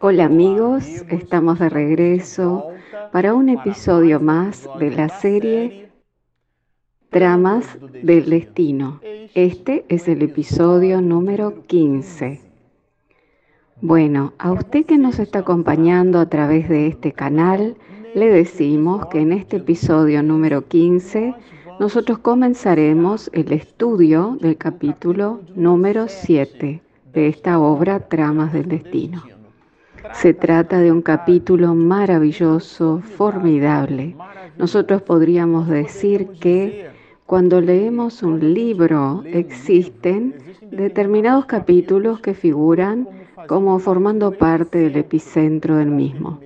Hola amigos, estamos de regreso para un episodio más de la serie Tramas del Destino. Este es el episodio número 15. Bueno, a usted que nos está acompañando a través de este canal, le decimos que en este episodio número 15 nosotros comenzaremos el estudio del capítulo número 7 de esta obra Tramas del Destino. Se trata de un capítulo maravilloso, formidable. Nosotros podríamos decir que cuando leemos un libro existen determinados capítulos que figuran como formando parte del epicentro del mismo.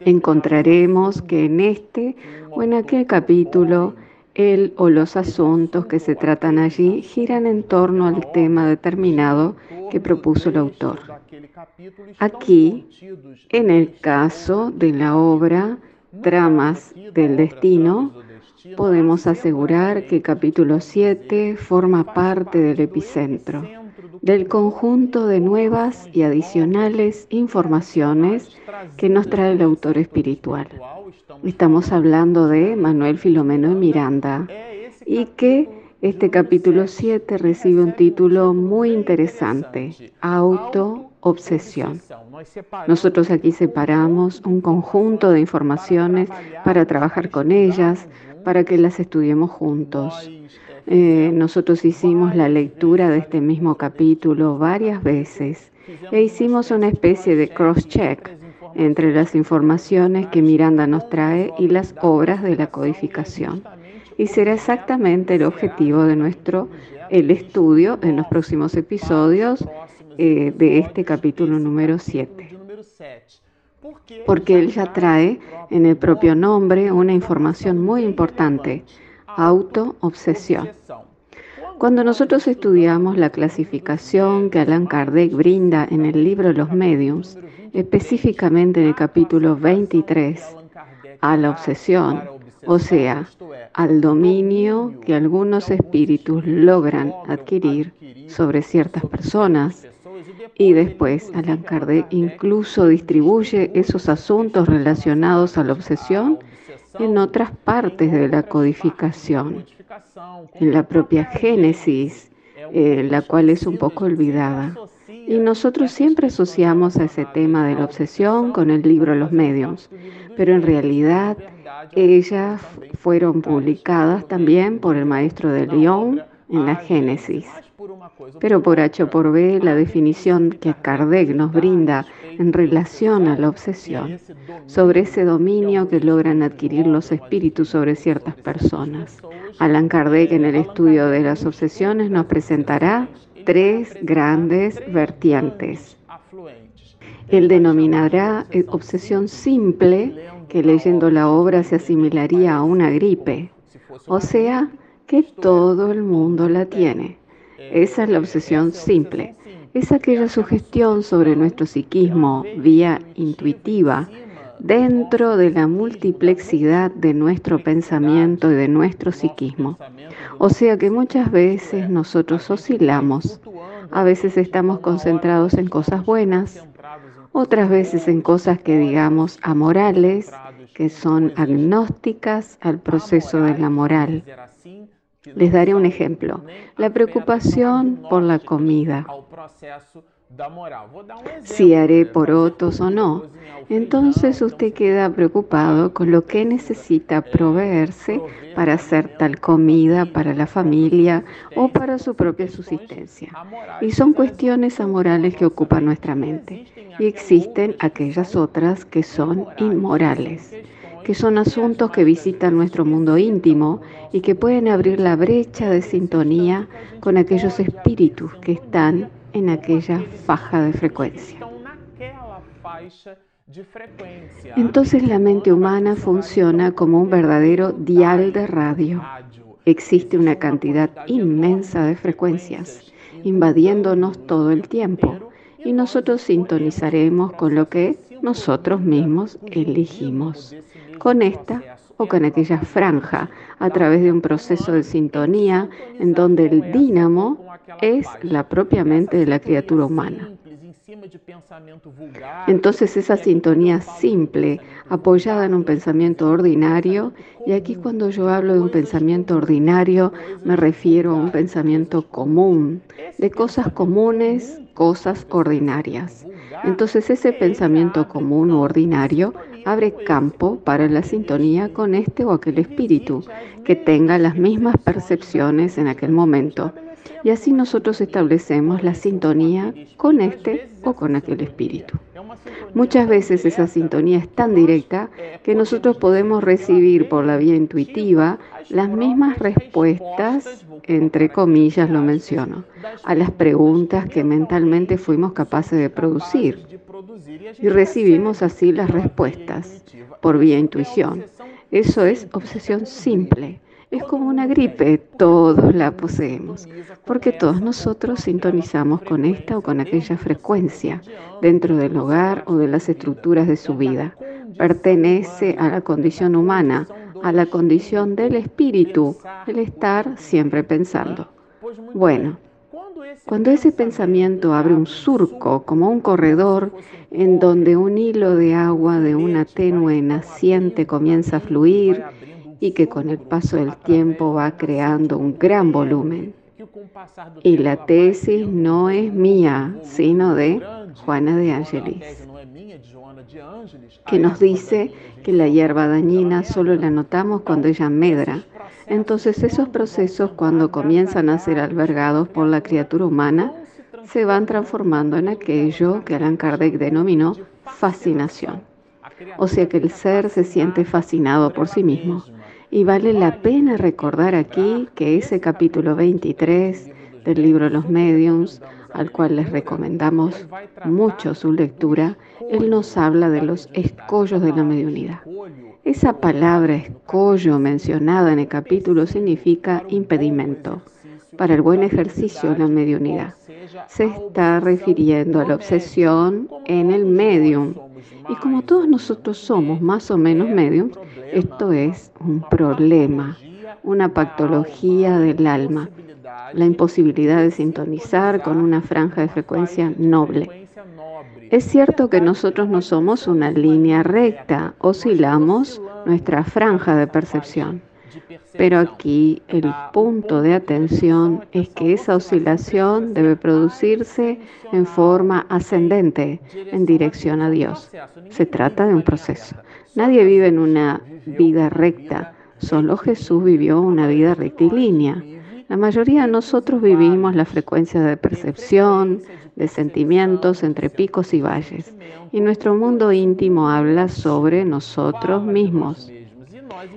Encontraremos que en este o en aquel capítulo el o los asuntos que se tratan allí giran en torno al tema determinado que propuso el autor. Aquí, en el caso de la obra Tramas del Destino, podemos asegurar que capítulo 7 forma parte del epicentro del conjunto de nuevas y adicionales informaciones que nos trae el autor espiritual. Estamos hablando de Manuel Filomeno de Miranda y que este capítulo 7 recibe un título muy interesante, Auto-Obsesión. Nosotros aquí separamos un conjunto de informaciones para trabajar con ellas, para que las estudiemos juntos. Eh, nosotros hicimos la lectura de este mismo capítulo varias veces e hicimos una especie de cross-check entre las informaciones que Miranda nos trae y las obras de la codificación. Y será exactamente el objetivo de nuestro el estudio en los próximos episodios eh, de este capítulo número 7. Porque él ya trae en el propio nombre una información muy importante auto-obsesión. Cuando nosotros estudiamos la clasificación que Allan Kardec brinda en el libro Los Mediums, específicamente en el capítulo 23, a la obsesión, o sea, al dominio que algunos espíritus logran adquirir sobre ciertas personas, y después Allan Kardec incluso distribuye esos asuntos relacionados a la obsesión en otras partes de la codificación, en la propia Génesis, eh, la cual es un poco olvidada. Y nosotros siempre asociamos a ese tema de la obsesión con el libro Los Medios, pero en realidad ellas fueron publicadas también por el maestro de León en la Génesis. Pero por H o por B, la definición que Kardec nos brinda en relación a la obsesión, sobre ese dominio que logran adquirir los espíritus sobre ciertas personas. Alan Kardec en el estudio de las obsesiones nos presentará tres grandes vertientes. Él denominará eh, obsesión simple, que leyendo la obra se asimilaría a una gripe, o sea, que todo el mundo la tiene. Esa es la obsesión simple. Es aquella sugestión sobre nuestro psiquismo vía intuitiva dentro de la multiplexidad de nuestro pensamiento y de nuestro psiquismo. O sea que muchas veces nosotros oscilamos. A veces estamos concentrados en cosas buenas, otras veces en cosas que digamos amorales, que son agnósticas al proceso de la moral. Les daré un ejemplo. La preocupación por la comida. Si haré porotos o no. Entonces usted queda preocupado con lo que necesita proveerse para hacer tal comida para la familia o para su propia subsistencia. Y son cuestiones amorales que ocupan nuestra mente. Y existen aquellas otras que son inmorales que son asuntos que visitan nuestro mundo íntimo y que pueden abrir la brecha de sintonía con aquellos espíritus que están en aquella faja de frecuencia. Entonces la mente humana funciona como un verdadero dial de radio. Existe una cantidad inmensa de frecuencias invadiéndonos todo el tiempo y nosotros sintonizaremos con lo que nosotros mismos elegimos con esta o con aquella franja a través de un proceso de sintonía en donde el dínamo es la propia mente de la criatura humana. Entonces esa sintonía simple, apoyada en un pensamiento ordinario, y aquí cuando yo hablo de un pensamiento ordinario me refiero a un pensamiento común, de cosas comunes, cosas ordinarias. Entonces ese pensamiento común o ordinario abre campo para la sintonía con este o aquel espíritu que tenga las mismas percepciones en aquel momento. Y así nosotros establecemos la sintonía con este o con aquel espíritu. Muchas veces esa sintonía es tan directa que nosotros podemos recibir por la vía intuitiva las mismas respuestas, entre comillas lo menciono, a las preguntas que mentalmente fuimos capaces de producir. Y recibimos así las respuestas por vía intuición. Eso es obsesión simple. Es como una gripe, todos la poseemos, porque todos nosotros sintonizamos con esta o con aquella frecuencia dentro del hogar o de las estructuras de su vida. Pertenece a la condición humana, a la condición del espíritu, el estar siempre pensando. Bueno, cuando ese pensamiento abre un surco, como un corredor, en donde un hilo de agua de una tenue naciente comienza a fluir, y que con el paso del tiempo va creando un gran volumen. Y la tesis no es mía, sino de Juana de Ángeles, que nos dice que la hierba dañina solo la notamos cuando ella medra. Entonces esos procesos cuando comienzan a ser albergados por la criatura humana se van transformando en aquello que Alan Kardec denominó fascinación. O sea que el ser se siente fascinado por sí mismo y vale la pena recordar aquí que ese capítulo 23 del libro Los Mediums, al cual les recomendamos mucho su lectura, él nos habla de los escollos de la mediunidad. Esa palabra escollo mencionada en el capítulo significa impedimento para el buen ejercicio de la mediunidad. Se está refiriendo a la obsesión en el medium. Y como todos nosotros somos más o menos mediums, esto es un problema, una patología del alma, la imposibilidad de sintonizar con una franja de frecuencia noble. Es cierto que nosotros no somos una línea recta, oscilamos nuestra franja de percepción. Pero aquí el punto de atención es que esa oscilación debe producirse en forma ascendente en dirección a Dios. Se trata de un proceso. Nadie vive en una vida recta, solo Jesús vivió una vida rectilínea. La mayoría de nosotros vivimos la frecuencia de percepción, de sentimientos entre picos y valles. Y nuestro mundo íntimo habla sobre nosotros mismos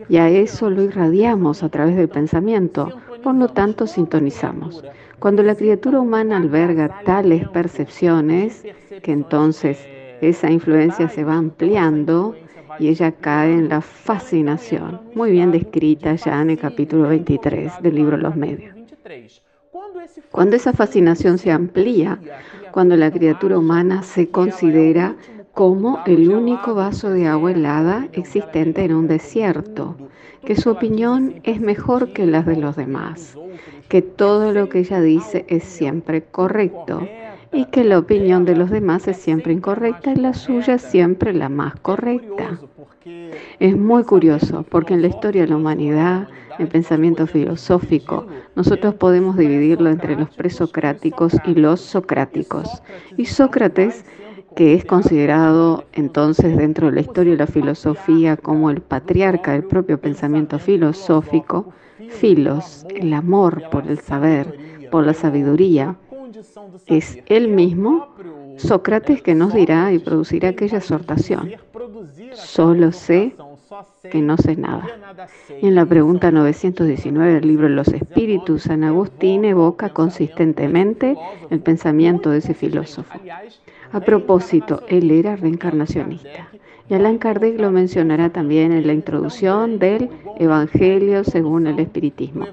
y a eso lo irradiamos a través del pensamiento, por lo tanto sintonizamos. Cuando la criatura humana alberga tales percepciones, que entonces esa influencia se va ampliando y ella cae en la fascinación, muy bien descrita ya en el capítulo 23 del libro Los Medios. Cuando esa fascinación se amplía, cuando la criatura humana se considera como el único vaso de agua helada existente en un desierto, que su opinión es mejor que las de los demás, que todo lo que ella dice es siempre correcto y que la opinión de los demás es siempre incorrecta y la suya siempre la más correcta. Es muy curioso porque en la historia de la humanidad, el pensamiento filosófico, nosotros podemos dividirlo entre los presocráticos y los socráticos. Y Sócrates que es considerado entonces dentro de la historia de la filosofía como el patriarca del propio pensamiento filosófico, filos, el amor por el saber, por la sabiduría, es él mismo, Sócrates, que nos dirá y producirá aquella exhortación. Solo sé que no sé nada. Y en la pregunta 919 del libro Los Espíritus, San Agustín evoca consistentemente el pensamiento de ese filósofo. A propósito, él era reencarnacionista. Y Allan Kardec lo mencionará también en la introducción del Evangelio según el Espiritismo.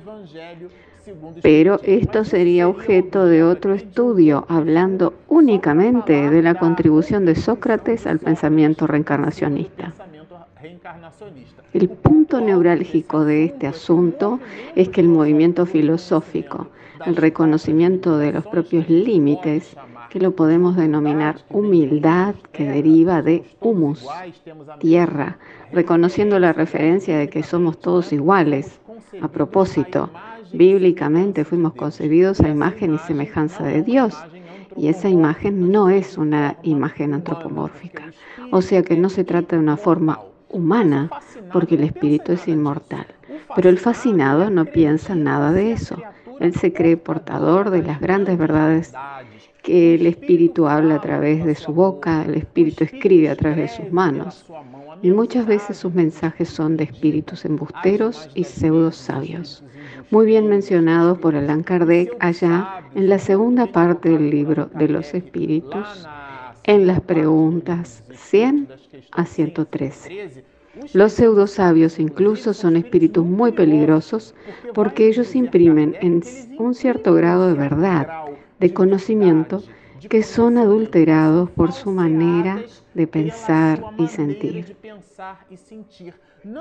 Pero esto sería objeto de otro estudio, hablando únicamente de la contribución de Sócrates al pensamiento reencarnacionista. El punto neurálgico de este asunto es que el movimiento filosófico, el reconocimiento de los propios límites, que lo podemos denominar humildad que deriva de humus, tierra, reconociendo la referencia de que somos todos iguales. A propósito, bíblicamente fuimos concebidos a imagen y semejanza de Dios y esa imagen no es una imagen antropomórfica. O sea que no se trata de una forma humana, porque el espíritu es inmortal. Pero el fascinado no piensa nada de eso. Él se cree portador de las grandes verdades que el espíritu habla a través de su boca, el espíritu escribe a través de sus manos. Y muchas veces sus mensajes son de espíritus embusteros y pseudo sabios muy bien mencionado por Allan Kardec allá en la segunda parte del libro de los espíritus, en las preguntas 100 a 113. Los pseudosabios incluso son espíritus muy peligrosos porque ellos imprimen en un cierto grado de verdad, de conocimiento, que son adulterados por su manera de pensar y sentir.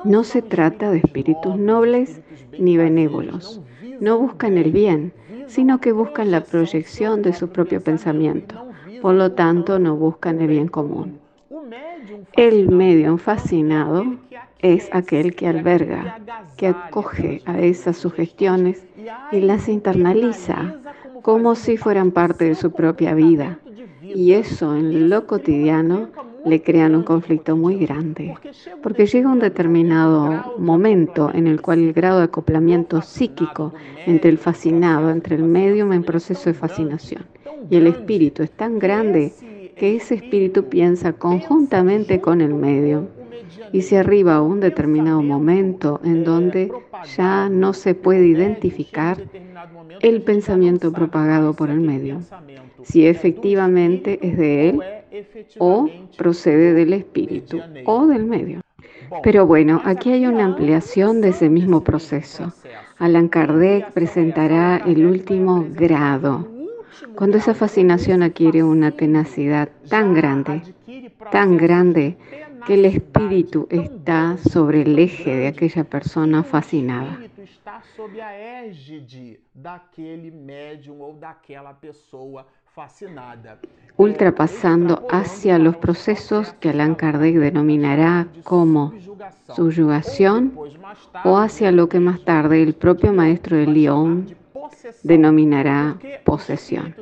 No se trata de espíritus nobles ni benévolos. No buscan el bien, sino que buscan la proyección de su propio pensamiento. Por lo tanto, no buscan el bien común. El medium fascinado es aquel que alberga, que acoge a esas sugestiones y las internaliza como si fueran parte de su propia vida. Y eso en lo cotidiano le crean un conflicto muy grande, porque llega un determinado momento en el cual el grado de acoplamiento psíquico entre el fascinado, entre el medium en proceso de fascinación y el espíritu es tan grande que ese espíritu piensa conjuntamente con el medium y se arriba a un determinado momento en donde ya no se puede identificar el pensamiento propagado por el medio, si efectivamente es de él o procede del espíritu o del medio. Pero bueno, aquí hay una ampliación de ese mismo proceso. Allan Kardec presentará el último grado, cuando esa fascinación adquiere una tenacidad tan grande, tan grande, que el espíritu está sobre el eje de aquella persona fascinada. Ultrapasando hacia los procesos que Allan Kardec denominará como subyugación o hacia lo que más tarde el propio maestro de Lyon denominará posesión,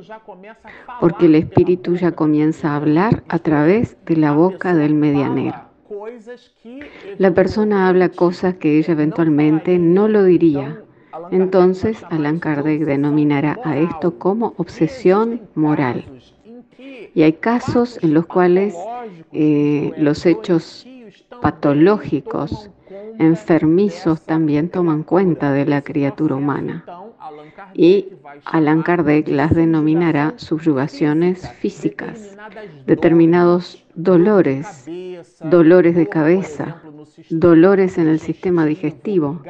porque el espíritu ya comienza a hablar a través de la boca del medianero. La persona habla cosas que ella eventualmente no lo diría. Entonces, Allan Kardec denominará a esto como obsesión moral. Y hay casos en los cuales eh, los hechos patológicos, enfermizos, también toman cuenta de la criatura humana y Allan Kardec las denominará subyugaciones físicas, determinados dolores, dolores de cabeza, dolores en el sistema digestivo,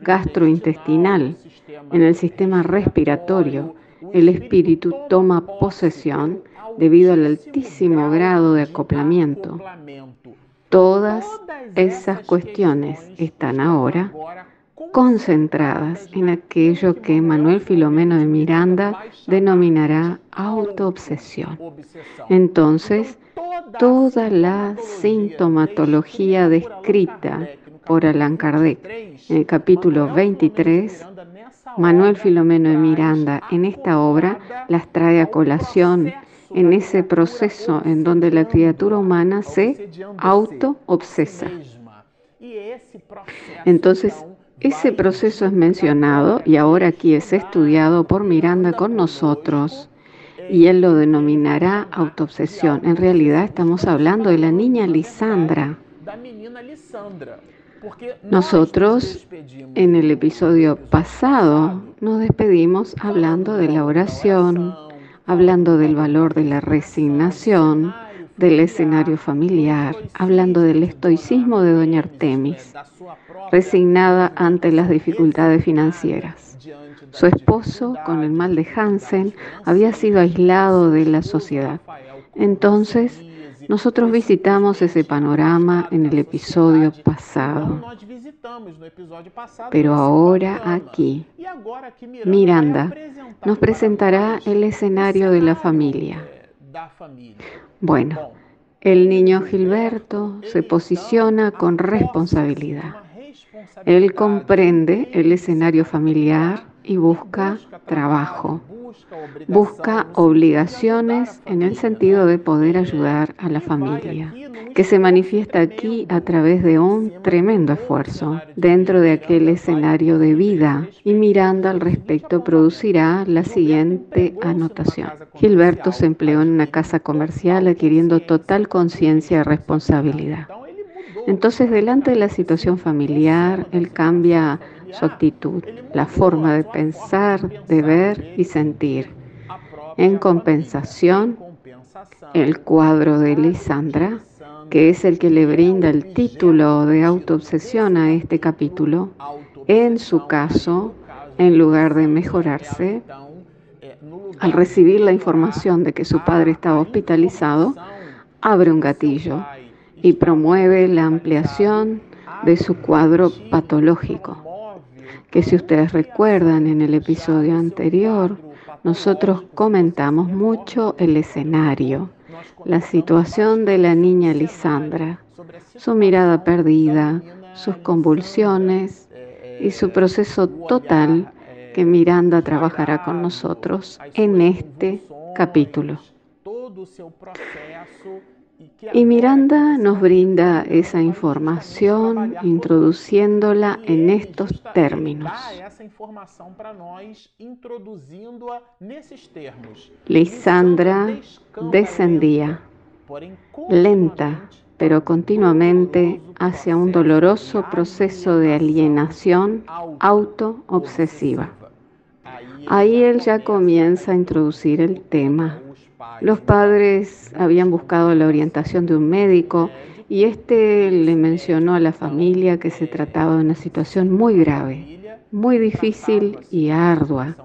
gastrointestinal, en el sistema respiratorio. El espíritu toma posesión debido al altísimo grado de acoplamiento. Todas esas cuestiones están ahora concentradas en aquello que Manuel Filomeno de Miranda denominará autoobsesión. Entonces, toda la sintomatología descrita por Allan Kardec en el capítulo 23, Manuel Filomeno de Miranda en esta obra las trae a colación en ese proceso en donde la criatura humana se autoobsesa. Entonces, ese proceso es mencionado y ahora aquí es estudiado por Miranda con nosotros y él lo denominará autoobsesión. En realidad estamos hablando de la niña Lisandra. Nosotros en el episodio pasado nos despedimos hablando de la oración, hablando del valor de la resignación, del escenario familiar, hablando del estoicismo de Doña Artemis, resignada ante las dificultades financieras. Su esposo, con el mal de Hansen, había sido aislado de la sociedad. Entonces, nosotros visitamos ese panorama en el episodio pasado. Pero ahora aquí, Miranda nos presentará el escenario de la familia Bueno, el niño Gilberto se posiciona con responsabilidad. Él comprende el escenario familiar y busca trabajo. Busca obligaciones en el sentido de poder ayudar a la familia, que se manifiesta aquí a través de un tremendo esfuerzo dentro de aquel escenario de vida. Y Miranda al respecto producirá la siguiente anotación. Gilberto se empleó en una casa comercial adquiriendo total conciencia y responsabilidad. Entonces, delante de la situación familiar, él cambia su actitud, la forma de pensar, de ver y sentir. En compensación, el cuadro de Lisandra, que es el que le brinda el título de autoobsesión a este capítulo, en su caso, en lugar de mejorarse, al recibir la información de que su padre estaba hospitalizado, abre un gatillo y promueve la ampliación de su cuadro patológico que si ustedes recuerdan en el episodio anterior, nosotros comentamos mucho el escenario, la situación de la niña Lisandra, su mirada perdida, sus convulsiones y su proceso total que Miranda trabajará con nosotros en este capítulo. Y Miranda nos brinda esa información introduciéndola en estos términos. Lisandra descendía, lenta, pero continuamente hacia un doloroso proceso de alienación auto-obsesiva. Ahí él ya comienza a introducir el tema los padres habían buscado la orientación de un médico y este le mencionó a la familia que se trataba de una situación muy grave, muy difícil y ardua.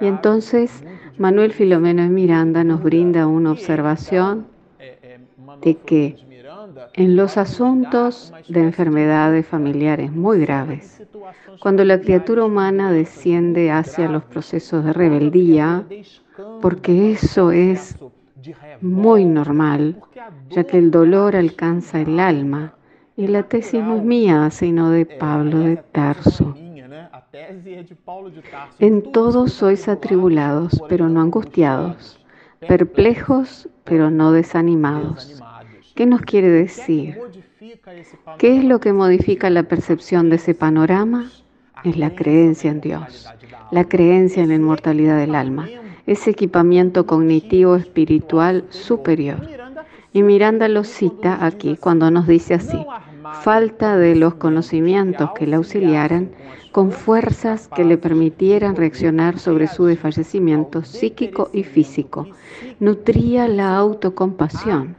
Y entonces Manuel Filomeno de Miranda nos brinda una observación de que en los asuntos de enfermedades familiares muy graves, cuando la criatura humana desciende hacia los procesos de rebeldía, porque eso es muy normal, ya que el dolor alcanza el alma. Y la tesis no es mía, sino de Pablo de Tarso. En todos sois atribulados, pero no angustiados, perplejos, pero no desanimados. ¿Qué nos quiere decir? ¿Qué es lo que modifica la percepción de ese panorama? Es la creencia en Dios, la creencia en la inmortalidad del alma ese equipamiento cognitivo espiritual superior. Y Miranda lo cita aquí cuando nos dice así, falta de los conocimientos que le auxiliaran con fuerzas que le permitieran reaccionar sobre su desfallecimiento psíquico y físico. Nutría la autocompasión,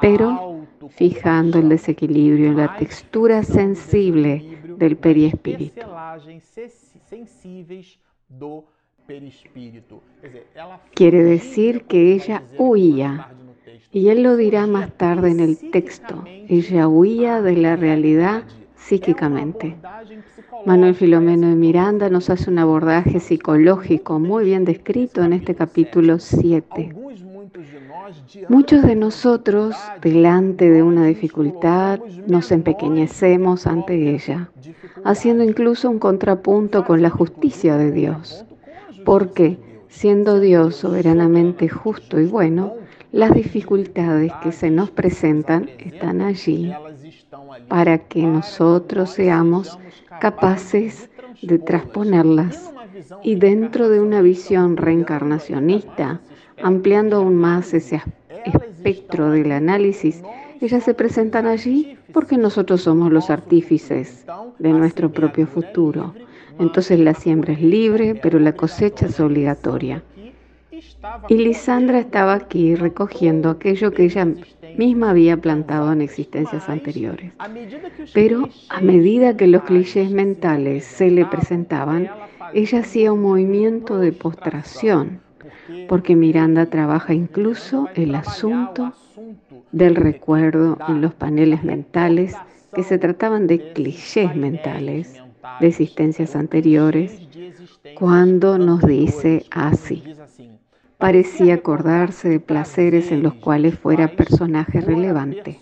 pero fijando el desequilibrio en la textura sensible del periespíritu. Quiere decir que ella huía, y él lo dirá más tarde en el texto, ella huía de la realidad psíquicamente. Manuel Filomeno de Miranda nos hace un abordaje psicológico muy bien descrito en este capítulo 7. Muchos de nosotros, delante de una dificultad, nos empequeñecemos ante ella, haciendo incluso un contrapunto con la justicia de Dios porque, siendo Dios soberanamente justo y bueno, las dificultades que se nos presentan están allí para que nosotros seamos capaces de transponerlas y dentro de una visión reencarnacionista, ampliando aún más ese espectro del análisis, ellas se presentan allí porque nosotros somos los artífices de nuestro propio futuro. Entonces la siembra es libre, pero la cosecha es obligatoria. Y Lisandra estaba aquí recogiendo aquello que ella misma había plantado en existencias anteriores. Pero a medida que los clichés mentales se le presentaban, ella hacía un movimiento de postración, porque Miranda trabaja incluso el asunto del recuerdo en los paneles mentales que se trataban de clichés mentales de existencias anteriores cuando nos dice así. Parecía acordarse de placeres en los cuales fuera personaje relevante.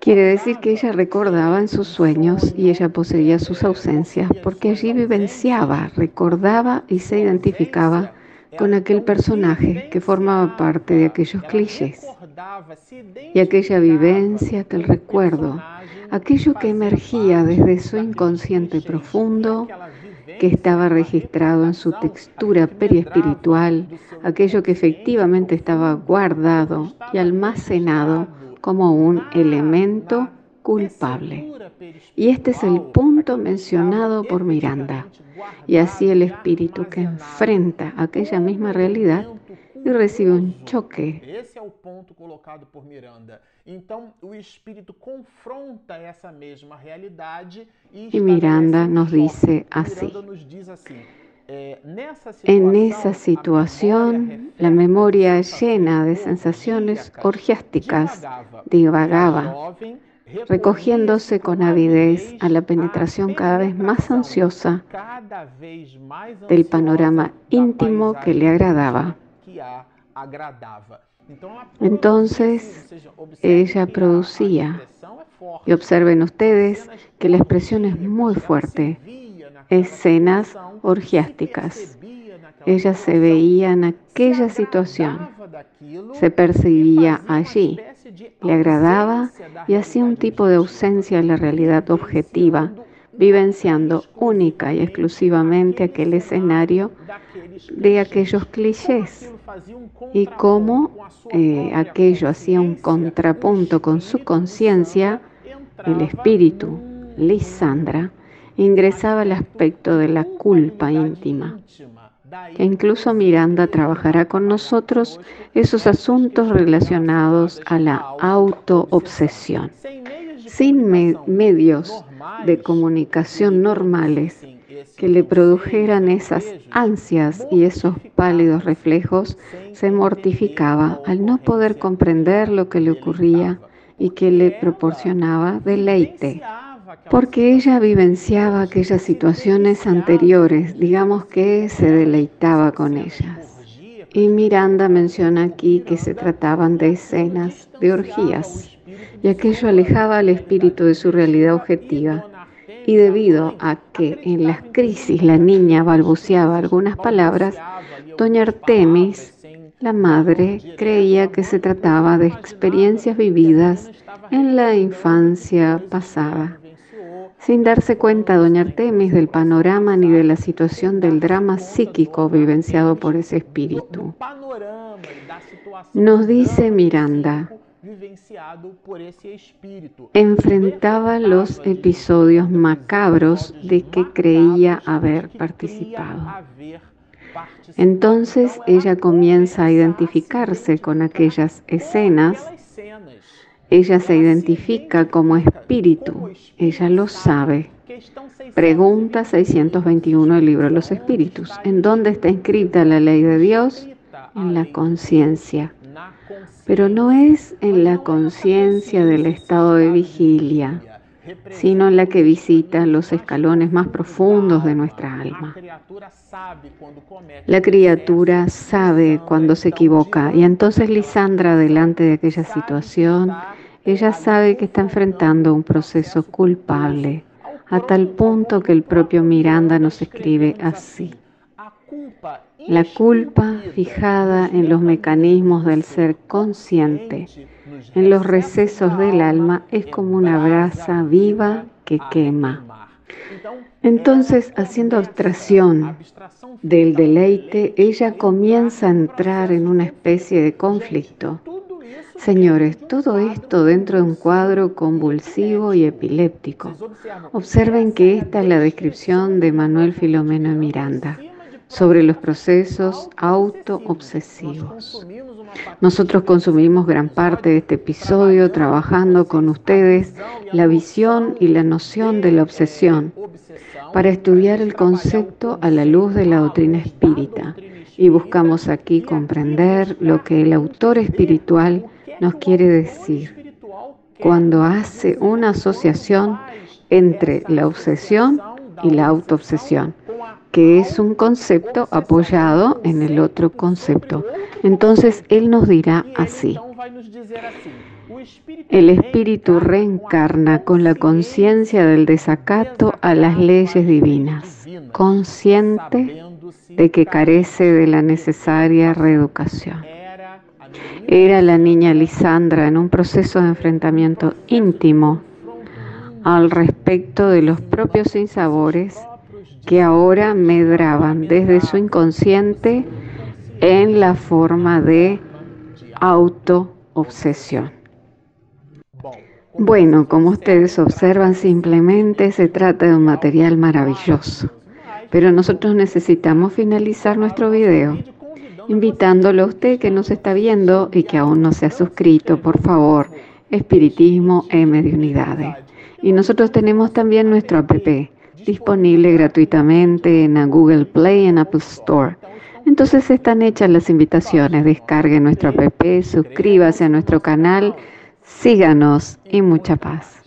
Quiere decir que ella recordaba en sus sueños y ella poseía sus ausencias porque allí vivenciaba, recordaba y se identificaba con aquel personaje que formaba parte de aquellos clichés. Y aquella vivencia, aquel recuerdo, aquello que emergía desde su inconsciente profundo, que estaba registrado en su textura periespiritual, aquello que efectivamente estaba guardado y almacenado como un elemento culpable. Y este es el punto mencionado por Miranda. Y así el espíritu que enfrenta aquella misma realidad y recibe un choque. Esse é o ponto colocado por Miranda. Então, o espírito confronta essa mesma realidade e, y Miranda nos dice así. En esa situación, la memoria llena de sensaciones orgiásticas divagaba, recogiéndose con avidez a la penetración cada vez más ansiosa del panorama íntimo que le agradaba. Entonces ella producía, y observen ustedes que la expresión es muy fuerte, escenas orgiásticas. Ella se veía en aquella situación, se percibía allí, le agradaba y hacía un tipo de ausencia de la realidad objetiva, vivenciando única y exclusivamente aquel escenario de aquellos clichés y cómo eh, aquello hacía un contrapunto con su conciencia, el espíritu, Lisandra, ingresaba el aspecto de la culpa íntima, que incluso Miranda trabajará con nosotros esos asuntos relacionados a la autoobsesión. Sin medios de comunicación normales que le produjeran esas ansias y esos pálidos reflejos, se mortificaba al no poder comprender lo que le ocurría y que le proporcionaba deleite, porque ella vivenciaba aquellas situaciones anteriores, digamos que se deleitaba con ellas. Y Miranda menciona aquí que se trataban de escenas de orgías, y aquello alejaba al espíritu de su realidad objetiva y debido a que en las crisis la niña balbuceaba algunas palabras, doña Artemis, la madre, creía que se trataba de experiencias vividas en la infancia pasada. Sin darse cuenta doña Artemis del panorama ni de la situación del drama psíquico vivenciado por ese espíritu. Nos dice Miranda, enfrentaba los episodios macabros de que creía haber participado. Entonces ella comienza a identificarse con aquellas escenas. Ella se identifica como espíritu. Ella lo sabe. Pregunta 621 del libro de los espíritus. ¿En dónde está inscrita la ley de Dios? En la conciencia pero no es en la conciencia del estado de vigilia, sino en la que visita los escalones más profundos de nuestra alma. La criatura sabe cuando se equivoca y entonces Lisandra, delante de aquella situación, ella sabe que está enfrentando un proceso culpable, a tal punto que el propio Miranda nos escribe así. La culpa fijada en los mecanismos del ser consciente, en los recesos del alma, es como una brasa viva que quema. Entonces, haciendo abstracción del deleite, ella comienza a entrar en una especie de conflicto. Señores, todo esto dentro de un cuadro convulsivo y epiléptico. Observen que esta es la descripción de Manuel Filomeno Miranda sobre los procesos auto-obsesivos. Nosotros consumimos gran parte de este episodio trabajando con ustedes la visión y la noción de la obsesión para estudiar el concepto a la luz de la doctrina espírita. Y buscamos aquí comprender lo que el autor espiritual nos quiere decir. Cuando hace una asociación entre la obsesión y la autoobsesión que es un concepto apoyado en el otro concepto. Entonces Él nos dirá así. El espíritu reencarna con la conciencia del desacato a las leyes divinas, consciente de que carece de la necesaria reeducación. Era la niña Lisandra en un proceso de enfrentamiento íntimo al respecto de los propios sinsabores que ahora medraban desde su inconsciente en la forma de auto-obsesión. Bueno, como ustedes observan, simplemente se trata de un material maravilloso. Pero nosotros necesitamos finalizar nuestro video invitándolo a usted que nos está viendo y que aún no se ha suscrito, por favor, Espiritismo e Mediunidades. Y nosotros tenemos también nuestro app disponible gratuitamente en Google Play y en Apple Store. Entonces están hechas las invitaciones, descargue nuestro app, suscríbase a nuestro canal, síganos y mucha paz.